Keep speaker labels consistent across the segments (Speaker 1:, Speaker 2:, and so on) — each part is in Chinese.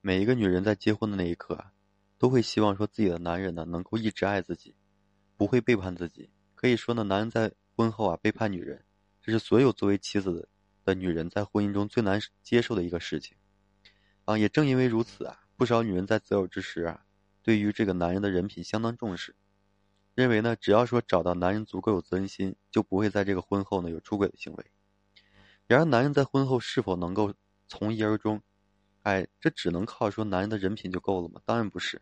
Speaker 1: 每一个女人在结婚的那一刻啊，都会希望说自己的男人呢能够一直爱自己，不会背叛自己。可以说呢，男人在婚后啊背叛女人，这是所有作为妻子的女人在婚姻中最难接受的一个事情。啊，也正因为如此啊，不少女人在择偶之时啊，对于这个男人的人品相当重视，认为呢，只要说找到男人足够有责任心，就不会在这个婚后呢有出轨的行为。然而，男人在婚后是否能够从一而终？哎，这只能靠说男人的人品就够了吗？当然不是。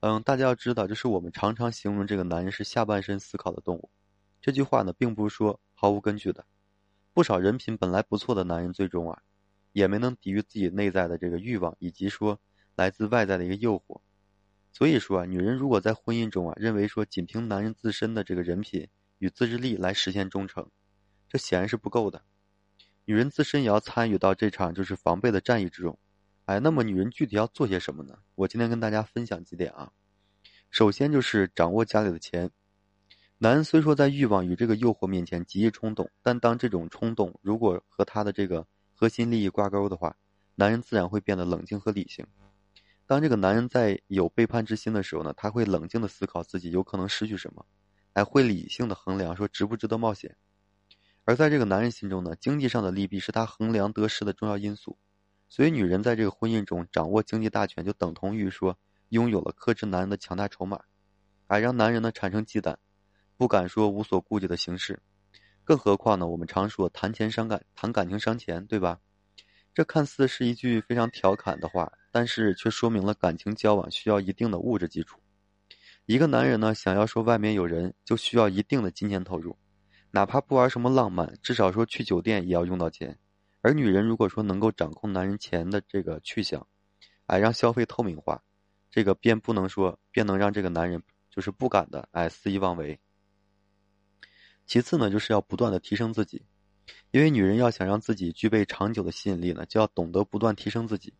Speaker 1: 嗯，大家要知道，就是我们常常形容这个男人是下半身思考的动物，这句话呢，并不是说毫无根据的。不少人品本来不错的男人，最终啊。也没能抵御自己内在的这个欲望，以及说来自外在的一个诱惑。所以说啊，女人如果在婚姻中啊，认为说仅凭男人自身的这个人品与自制力来实现忠诚，这显然是不够的。女人自身也要参与到这场就是防备的战役之中。哎，那么女人具体要做些什么呢？我今天跟大家分享几点啊。首先就是掌握家里的钱。男人虽说在欲望与这个诱惑面前极易冲动，但当这种冲动如果和他的这个核心利益挂钩的话，男人自然会变得冷静和理性。当这个男人在有背叛之心的时候呢，他会冷静的思考自己有可能失去什么，还会理性的衡量说值不值得冒险。而在这个男人心中呢，经济上的利弊是他衡量得失的重要因素。所以，女人在这个婚姻中掌握经济大权，就等同于说拥有了克制男人的强大筹码，还让男人呢产生忌惮，不敢说无所顾忌的行事。更何况呢？我们常说谈钱伤感，谈感情伤钱，对吧？这看似是一句非常调侃的话，但是却说明了感情交往需要一定的物质基础。一个男人呢，想要说外面有人，就需要一定的金钱投入，哪怕不玩什么浪漫，至少说去酒店也要用到钱。而女人如果说能够掌控男人钱的这个去向，哎，让消费透明化，这个便不能说便能让这个男人就是不敢的哎肆意妄为。其次呢，就是要不断的提升自己，因为女人要想让自己具备长久的吸引力呢，就要懂得不断提升自己，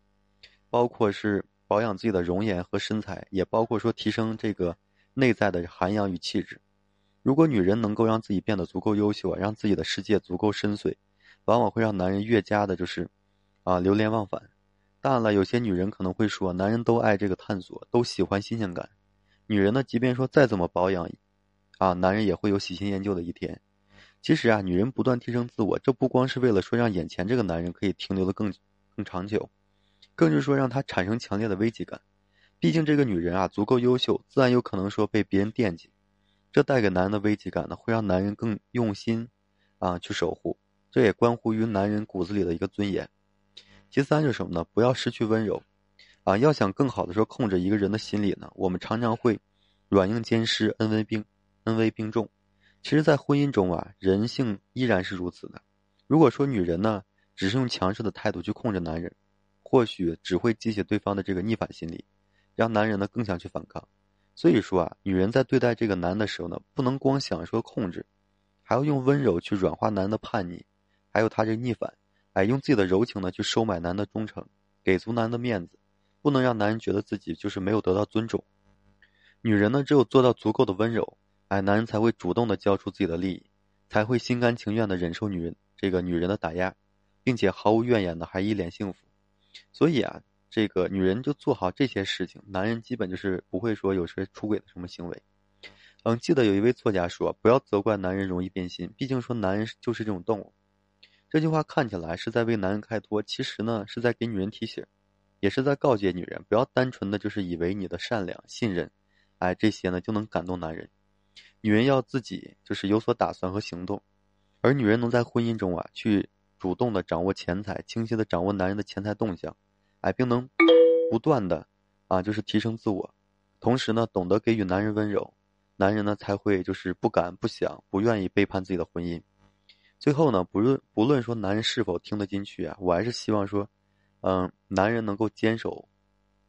Speaker 1: 包括是保养自己的容颜和身材，也包括说提升这个内在的涵养与气质。如果女人能够让自己变得足够优秀啊，让自己的世界足够深邃，往往会让男人越加的就是啊流连忘返。当然了，有些女人可能会说，男人都爱这个探索，都喜欢新鲜感，女人呢，即便说再怎么保养。啊，男人也会有喜新厌旧的一天。其实啊，女人不断提升自我，这不光是为了说让眼前这个男人可以停留的更更长久，更是说让他产生强烈的危机感。毕竟这个女人啊足够优秀，自然有可能说被别人惦记。这带给男人的危机感呢，会让男人更用心啊去守护。这也关乎于男人骨子里的一个尊严。其三是什么呢？不要失去温柔。啊，要想更好的说控制一个人的心理呢，我们常常会软硬兼施，恩威并。恩威并重，其实，在婚姻中啊，人性依然是如此的。如果说女人呢，只是用强势的态度去控制男人，或许只会激起对方的这个逆反心理，让男人呢更想去反抗。所以说啊，女人在对待这个男的时候呢，不能光想说控制，还要用温柔去软化男的叛逆，还有他这逆反，哎，用自己的柔情呢去收买男的忠诚，给足男的面子，不能让男人觉得自己就是没有得到尊重。女人呢，只有做到足够的温柔。哎，男人才会主动的交出自己的利益，才会心甘情愿的忍受女人这个女人的打压，并且毫无怨言的还一脸幸福。所以啊，这个女人就做好这些事情，男人基本就是不会说有些出轨的什么行为。嗯，记得有一位作家说，不要责怪男人容易变心，毕竟说男人就是这种动物。这句话看起来是在为男人开脱，其实呢是在给女人提醒，也是在告诫女人不要单纯的就是以为你的善良、信任，哎这些呢就能感动男人。女人要自己就是有所打算和行动，而女人能在婚姻中啊去主动的掌握钱财，清晰的掌握男人的钱财动向，哎，并能不断的啊就是提升自我，同时呢懂得给予男人温柔，男人呢才会就是不敢不想不愿意背叛自己的婚姻。最后呢，不论不论说男人是否听得进去啊，我还是希望说，嗯，男人能够坚守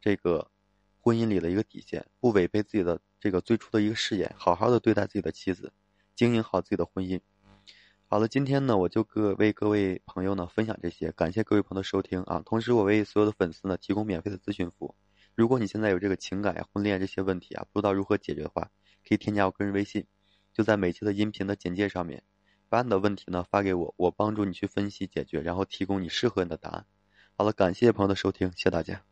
Speaker 1: 这个婚姻里的一个底线，不违背自己的。这个最初的一个誓言，好好的对待自己的妻子，经营好自己的婚姻。好了，今天呢，我就各为各位朋友呢分享这些，感谢各位朋友的收听啊。同时，我为所有的粉丝呢提供免费的咨询服务。如果你现在有这个情感呀、婚恋这些问题啊，不知道如何解决的话，可以添加我个人微信，就在每期的音频的简介上面，把你的问题呢发给我，我帮助你去分析解决，然后提供你适合你的答案。好了，感谢朋友的收听，谢谢大家。